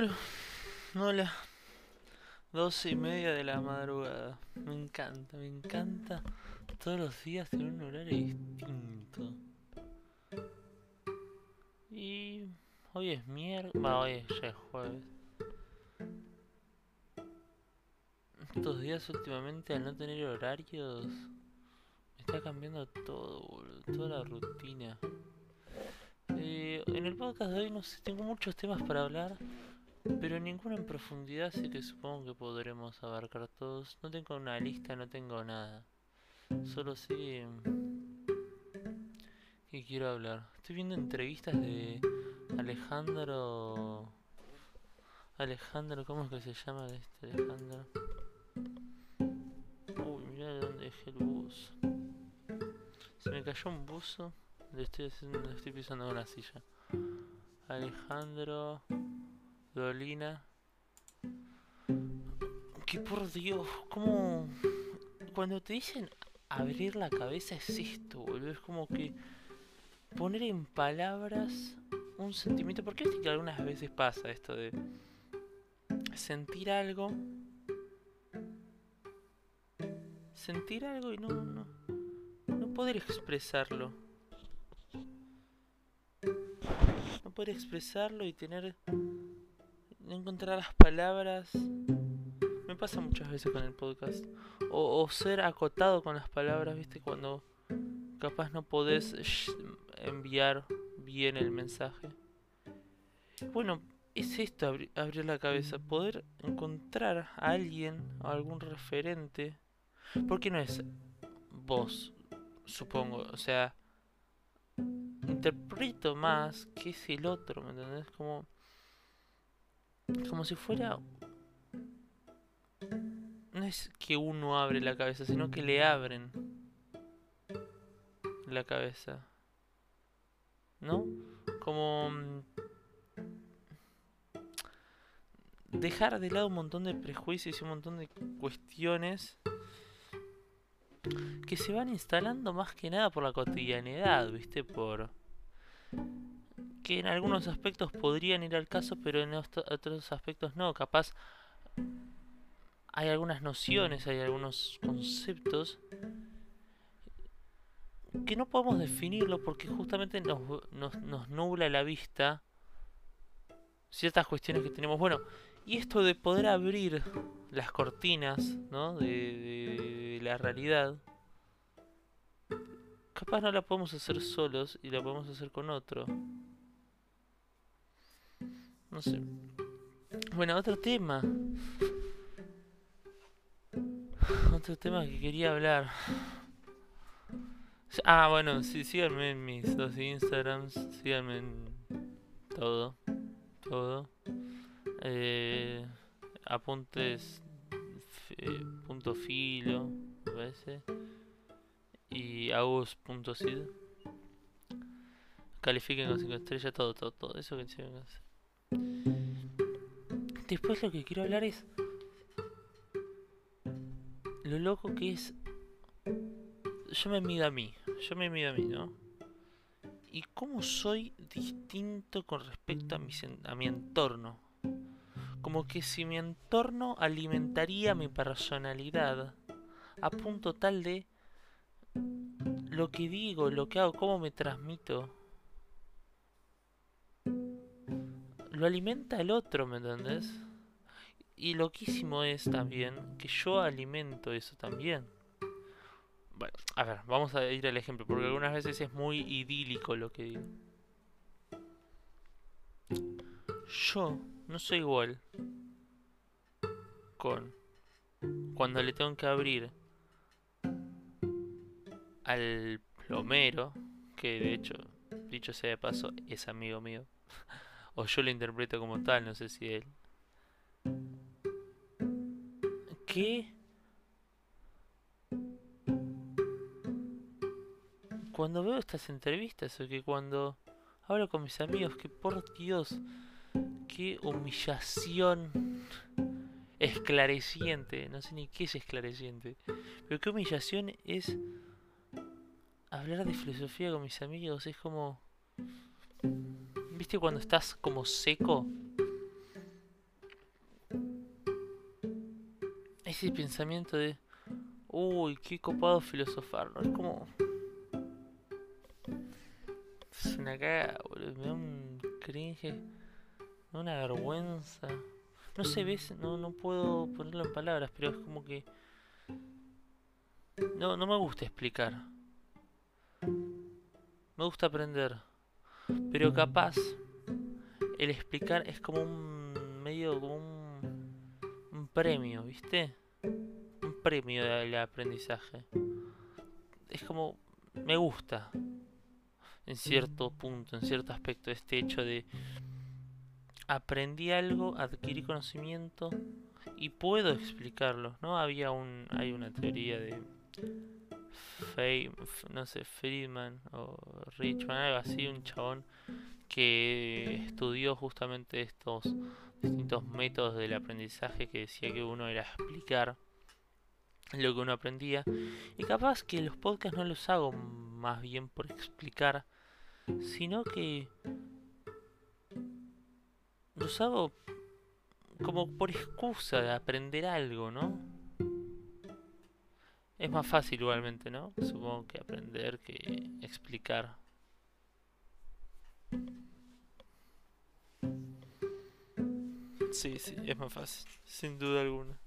Bueno, hola. Doce y media de la madrugada. Me encanta, me encanta. Todos los días tener un horario distinto. Y hoy es miércoles. Va, hoy ya es jueves. Estos días últimamente al no tener horarios me está cambiando todo, boludo, toda la rutina. Eh, en el podcast de hoy no sé, tengo muchos temas para hablar, pero ninguno en profundidad, así que supongo que podremos abarcar todos. No tengo una lista, no tengo nada. Solo sé que quiero hablar. Estoy viendo entrevistas de Alejandro... Alejandro, ¿cómo es que se llama este Alejandro? Uy, mirá de dónde dejé el buzo. Se me cayó un buzo. Le estoy, haciendo, le estoy pisando una silla. Alejandro Dolina. Que por Dios, ¿cómo? Cuando te dicen abrir la cabeza es esto, boludo. Es como que poner en palabras un sentimiento. Porque viste que algunas veces pasa esto de sentir algo. Sentir algo y no, no poder expresarlo. No poder expresarlo y tener. No encontrar las palabras. Me pasa muchas veces con el podcast. O, ser acotado con las palabras, viste, cuando capaz no podés enviar bien el mensaje. Bueno, es esto, abri abrir la cabeza, poder encontrar a alguien, a algún referente. Porque no es vos, supongo, o sea, interpreto más que es el otro, ¿me entendés? Como, como si fuera... No es que uno abre la cabeza, sino que le abren la cabeza. ¿No? Como... mm, Dejar de lado un montón de prejuicios y un montón de cuestiones que se van instalando más que nada por la cotidianidad, ¿viste? Por que en algunos aspectos podrían ir al caso, pero en otros aspectos no. Capaz hay algunas nociones, hay algunos conceptos que no podemos definirlo porque justamente nos, nos, nos nubla la vista ciertas cuestiones que tenemos. Bueno, y esto de poder abrir las cortinas, ¿no? De, de- de la realidad. Capaz no la podemos hacer solos y la podemos hacer con otro. Bueno, otro tema. Otro tema que quería hablar. Ah, bueno, sí, síganme en mis dos Instagrams. Síganme en todo. Todo. Eh, apuntes fi- punto filo, me parece. Y agus.sid. Califiquen con 5 estrellas, todo, todo, todo. Eso que tienen que hacer. Después lo que quiero hablar es lo loco que es. Yo me mido a mí, yo me mido a mí, ¿no? Y cómo soy distinto con respecto a mi, a mi entorno. Como que si mi entorno alimentaría mi personalidad a punto tal de lo que digo, lo que hago, cómo me transmito. Lo alimenta el otro, ¿me entendés? Y loquísimo es también que yo alimento eso también. Bueno, a ver, vamos a ir al ejemplo, porque algunas veces es muy idílico lo que digo. Yo no soy igual con cuando le tengo que abrir al plomero, que de hecho, dicho sea de paso, es amigo mío. o yo lo interpreto como tal, no sé si él. Que cuando veo estas entrevistas o que cuando hablo con mis amigos, que por Dios, qué humillación esclareciente, no sé ni qué es esclareciente, pero qué humillación es hablar de filosofía con mis amigos, es como ¿Viste cuando estás como seco? Ese pensamiento de... Uy, qué copado filosofar, ¿no? Es como... Es una cagada, boludo. Me da un cringe. Me da una vergüenza. No sé, ¿ves? No, no puedo ponerlo en palabras, pero es como que... No, no me gusta explicar. Me gusta aprender. Pero capaz, el explicar es como un medio, como un, un premio, ¿viste? Un premio del aprendizaje. Es como, me gusta, en cierto punto, en cierto aspecto, este hecho de aprendí algo, adquirí conocimiento y puedo explicarlo, ¿no? Había un, hay una teoría de Fame, no sé, Friedman o Richman, algo así, un chabón que estudió justamente estos distintos métodos del aprendizaje que decía que uno era explicar lo que uno aprendía y capaz que los podcasts no los hago más bien por explicar sino que los hago como por excusa de aprender algo, ¿no? Es más fácil igualmente, ¿no? Supongo que aprender que explicar. Sí, sí, es más fácil, sin duda alguna.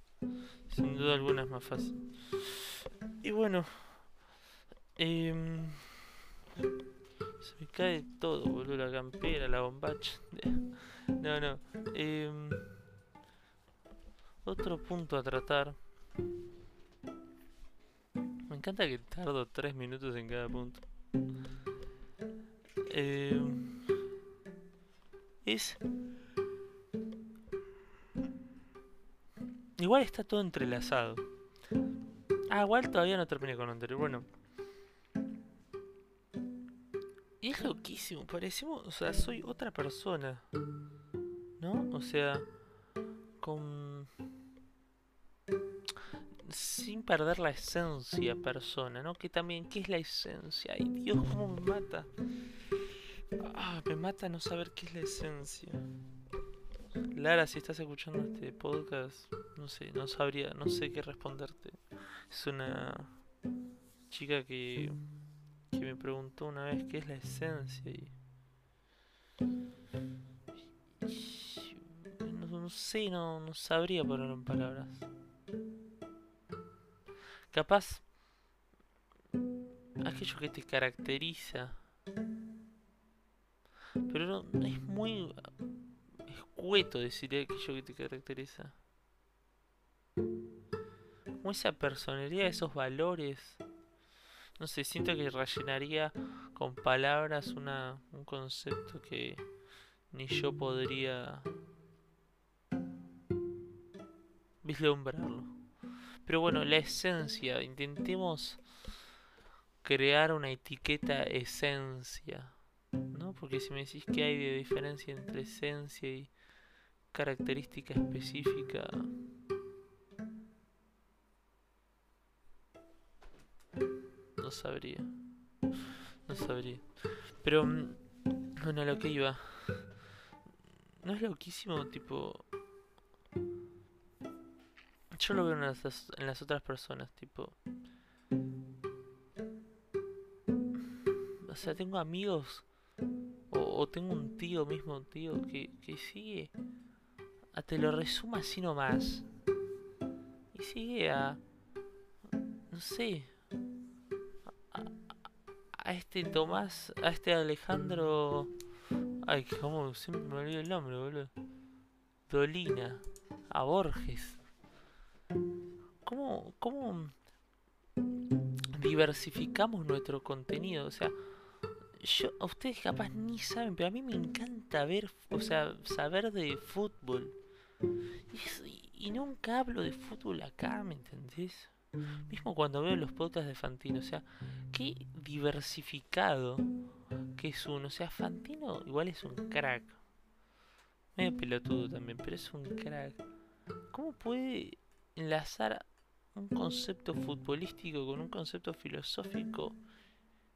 Sin duda alguna es más fácil. Y bueno, eh, se me cae todo, boludo. La campera, la bombacha. No, no. Em, otro punto a tratar. Encanta que tardo tres minutos en cada punto. Em, es... Igual está todo entrelazado. Ah, igual todavía no terminé con lo anterior. Bueno. Y es loquísimo, parecemos, o sea, soy otra persona. ¿No? O sea, con... Sin perder la esencia persona, ¿no? Que también, ¿qué es la esencia? Ay, Dios, cómo me mata. Ah, me mata no saber qué es la esencia. Lara, si estás escuchando este podcast, no sé, no sabría, no sé qué responderte. Es una chica que que me preguntó una vez qué es la esencia y, no, sé, no, no sabría ponerlo en palabras. Capaz aquello que te caracteriza. Pero no, es muy escueto decir aquello que te caracteriza. Como esa personalidad, esos valores no sé, siento que rellenaría con palabras una, un concepto que ni yo podría vislumbrarlo. Pero bueno, la esencia, intentemos crear una etiqueta esencia, ¿no? Porque si me decís que hay de diferencia entre esencia y característica específica, no sabría. No sabría. Pero, mm, bueno, lo que iba. No es loquísimo, tipo. Yo lo veo en las, en las otras personas, tipo. O sea, tengo amigos. O, tengo un tío mismo, tío, que, que sigue. A te lo resumo así nomás. Y sigue a. No sé a este Tomás, a este Alejandro. Ay, como siempre me olvido el nombre, boludo. Dolina, a Borges. ¿Cómo, diversificamos nuestro contenido? O sea, yo, a ustedes capaz ni saben, pero a mí me encanta ver, o sea, saber de fútbol. Y, y nunca hablo de fútbol acá, ¿me entendés? Mismo cuando veo los podcasts de Fantino, o sea, qué diversificado que es uno. O sea, Fantino igual es un crack. Medio pelotudo también, pero es un crack. ¿Cómo puede enlazar un concepto futbolístico con un concepto filosófico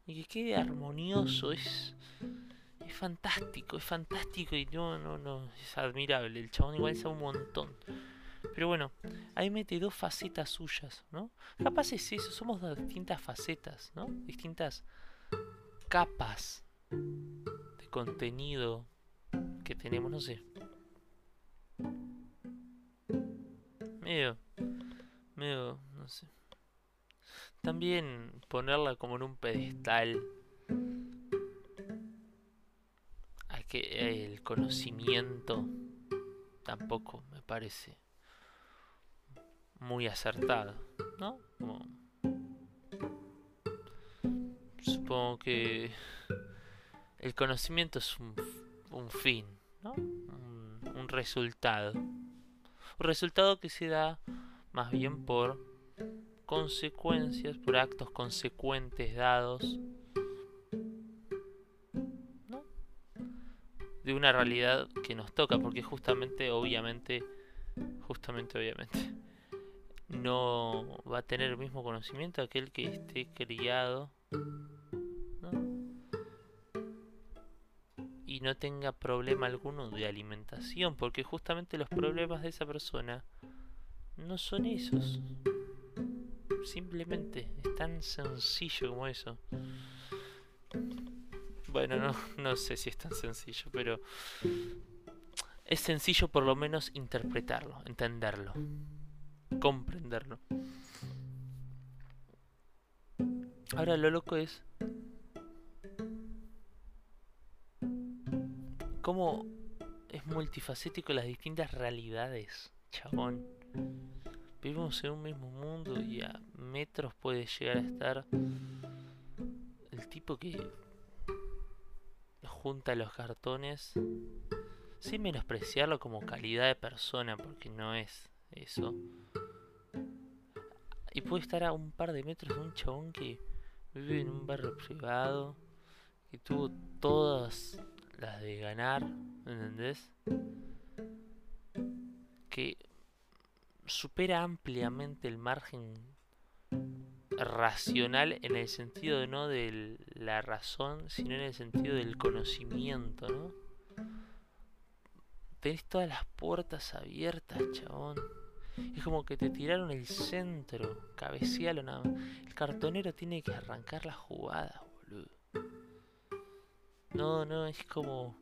y que quede armonioso? Es, es fantástico, es fantástico y no, no, no, es admirable. El chabón igual sabe un montón. Pero bueno, ahí mete dos facetas suyas, ¿no? Capaz es eso, somos de distintas facetas, ¿no? Distintas capas de contenido que tenemos, no sé. Medio, medio, no sé. También ponerla como en un pedestal que el conocimiento tampoco me parece muy acertado, ¿no? supongo que el conocimiento es un, un fin, ¿no? Un, un resultado. Un resultado que se da más bien por consecuencias, por actos consecuentes dados ¿no? de una realidad que nos toca, porque justamente, obviamente, justamente, obviamente, no va a tener el mismo conocimiento aquel que esté criado y no tenga problema alguno de alimentación, porque justamente los problemas de esa persona no son esos. Simplemente es tan sencillo como eso. Bueno, no, no sé si es tan sencillo, pero es sencillo por lo menos interpretarlo, entenderlo comprenderlo. Ahora lo loco es cómo es multifacético las distintas realidades, chabón. Vivimos en un mismo mundo y a metros puede llegar a estar el tipo que junta los cartones sin menospreciarlo como calidad de persona, porque no es eso. Y puede estar a un par de metros de un chabón que vive en un barrio privado, que tuvo todas las de ganar, ¿entendés? Que supera ampliamente el margen racional en el sentido no de la razón, sino en el sentido del conocimiento, ¿no? Tenés todas las puertas abiertas, chabón. Es como que te tiraron el centro, cabecealo nada más. El cartonero tiene que arrancar la jugada, boludo. No, no, es como...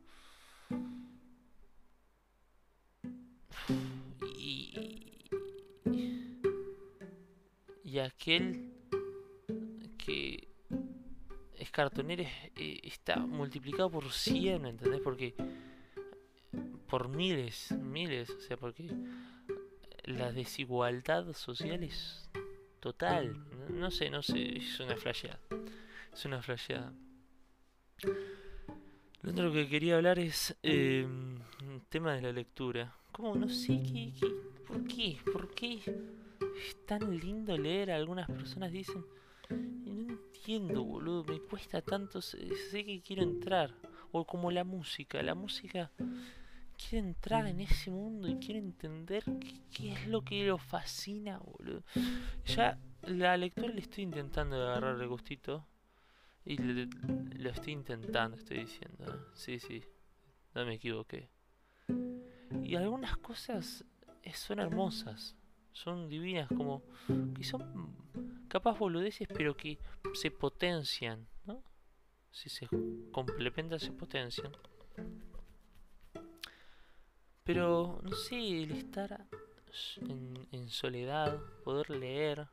y aquel que es cartonero eh, está multiplicado por 100, ¿entendés? Porque por miles, miles, o sea, porque la desigualdad social es total. No, sé, no sé, es una flasheada. Es una flasheada. Lo otro que quería hablar es eh, tema de la lectura. ¿Cómo? No sé, ¿qué, qué, por qué? ¿Por qué es tan lindo leer? Algunas personas dicen, no entiendo, boludo, me cuesta tanto, sé que quiero entrar. O como la música, la música quiere entrar en ese mundo y quiere entender qué, es lo que lo fascina, boludo. Ya la lectura le estoy intentando agarrar el gustito. Y lo estoy intentando, estoy diciendo. ¿eh? Sí, sí, no me equivoqué. Y algunas cosas son hermosas, son divinas, como que son capaz boludeces, pero que se potencian, ¿no? Si se complementan, se potencian. Pero, no sé, el estar en, soledad, poder leer,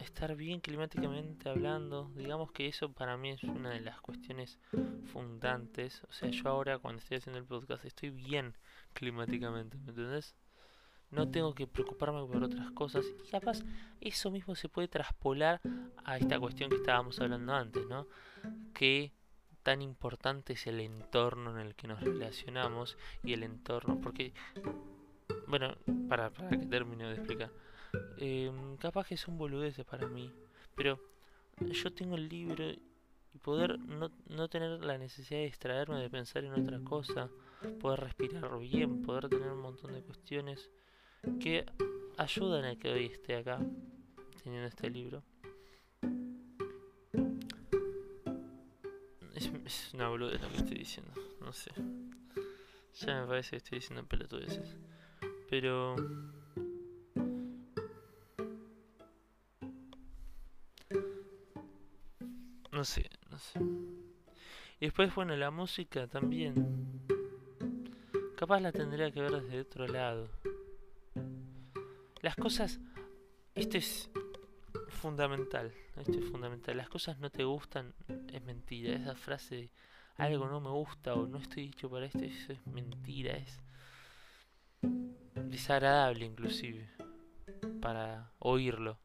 estar bien climáticamente hablando, digamos que eso para mí es una de las cuestiones fundantes. O sea, yo ahora cuando estoy haciendo el podcast estoy bien climáticamente, ¿me entendés? No tengo que preocuparme por otras cosas. Y capaz eso mismo se puede traspolar a esta cuestión que estábamos hablando antes, ¿no? Que tan importante es el entorno en el que nos relacionamos y el entorno, porque, bueno, para, para que termine de explicar, em, capaz que son boludeces para mí, pero yo tengo el libro y poder no, no tener la necesidad de distraerme, de pensar en otra cosa, poder respirar bien, poder tener un montón de cuestiones que ayudan a que hoy esté acá teniendo este libro. Es una boludez lo que estoy diciendo, no sé. Ya me parece que estoy diciendo pelotudeces. Pero... No sé, no sé. Y después, bueno, la música también. Capaz la tendría que ver desde otro lado. Las cosas... Esto es fundamental. Esto es fundamental. Las cosas no te gustan, es mentira. Esa frase de algo no me gusta o no estoy hecho para esto, eso es mentira. Es desagradable inclusive para oírlo.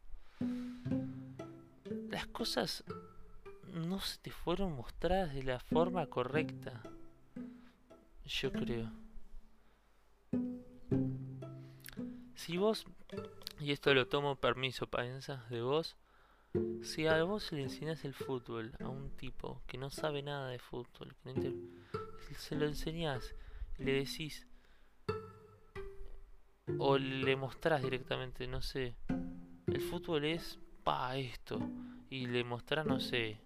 Las cosas no se te fueron mostradas de la forma correcta. Yo creo. Si vos, y esto lo tomo permiso, piensas de vos, si a vos le enseñás el fútbol a un tipo que no sabe nada de fútbol, que se lo enseñás le decís, o le mostrás directamente, no sé, el fútbol es pa esto, y le mostrás, no sé,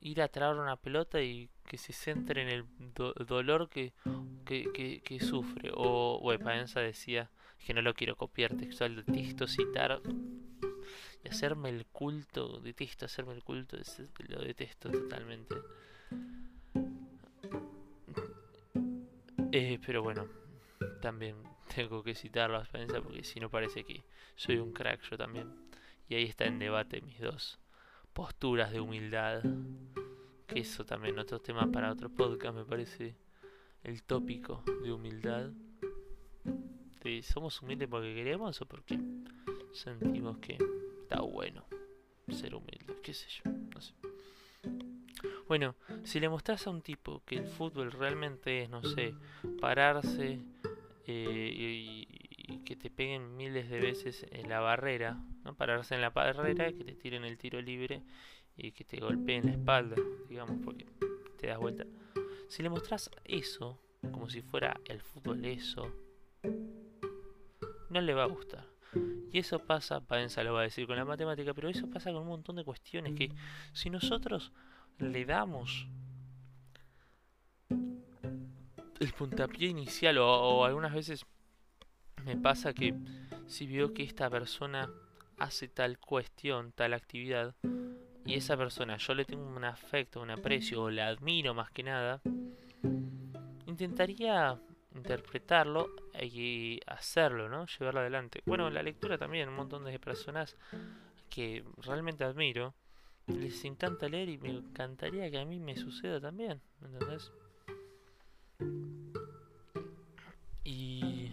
ir a traer una pelota y que se centre en el dolor que, que, sufre. O, bueno, Paenza decía que no lo quiero copiar textual, detesto citar y hacerme el culto, detesto hacerme el culto, lo detesto totalmente. Eh, pero bueno, también tengo que citarlo a Paenza porque si no parece que soy un crack yo también. Y ahí está en debate mis dos posturas de humildad. Que eso también otro tema para otro podcast, me parece el tópico de humildad. ¿Somos humildes porque queremos o porque sentimos que está bueno ser humilde? ¿Qué sé yo? No sé. Bueno, si le mostrás a un tipo que el fútbol realmente es, no sé, pararse eh, y, y, que te peguen miles de veces en la barrera, ¿no? pararse en la barrera, que te tiren el tiro libre y que te golpeen la espalda, digamos, porque te das vuelta. Si le mostrás eso, como si fuera el fútbol eso, no le va a gustar. Y eso pasa, Paenza lo va a decir con la matemática, pero eso pasa con un montón de cuestiones que si nosotros le damos el puntapié inicial o algunas veces me pasa que si veo que esta persona hace tal cuestión, tal actividad, y esa persona yo le tengo un afecto, un aprecio, o la admiro más que nada, intentaría interpretarlo y hacerlo, ¿no? Llevarlo adelante. Bueno, la lectura también, un montón de personas que realmente admiro, les encanta leer y me encantaría que a mí me suceda también, ¿me entendés? Y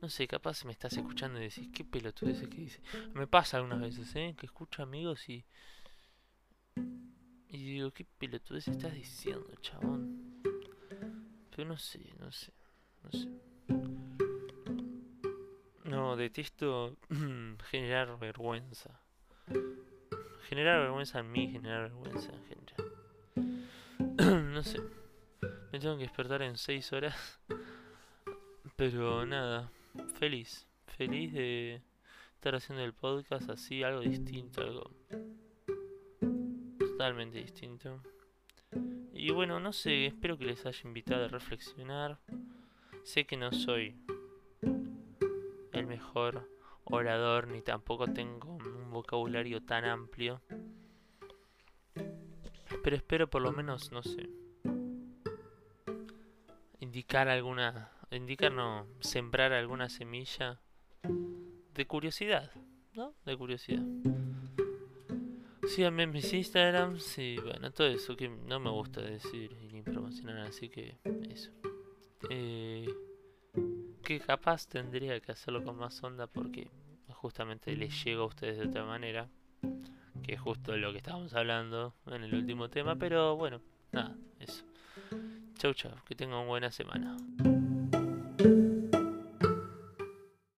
no sé, capaz me estás escuchando y decís, qué pelotudeces que dice. Me pasa algunas veces, ¿eh? Que escucho amigos y. Y digo, qué pelotudeces estás diciendo, chabón. No sé, no sé, no sé. No, detesto generar vergüenza. Generar vergüenza en mí, generar vergüenza en general. no sé. Me tengo que despertar en 6 horas. Pero nada feliz, feliz de estar haciendo el podcast así, algo distinto, algo totalmente distinto. Y bueno, no sé, espero que les haya invitado a reflexionar. Sé que no soy el mejor orador, ni tampoco tengo un vocabulario tan amplio. Pero espero por lo menos, no sé, indicar alguna indicar no, sembrar alguna semilla de curiosidad, ¿no? De curiosidad. Síganme en mis Instagrams y bueno, todo eso que no me gusta decir ni promocionar, así que eso. Eh, que capaz tendría que hacerlo con más onda porque justamente les llego a ustedes de otra manera, que es justo lo que estábamos hablando en el último tema, pero bueno, nada, eso. Chau chau, que tengan buena semana.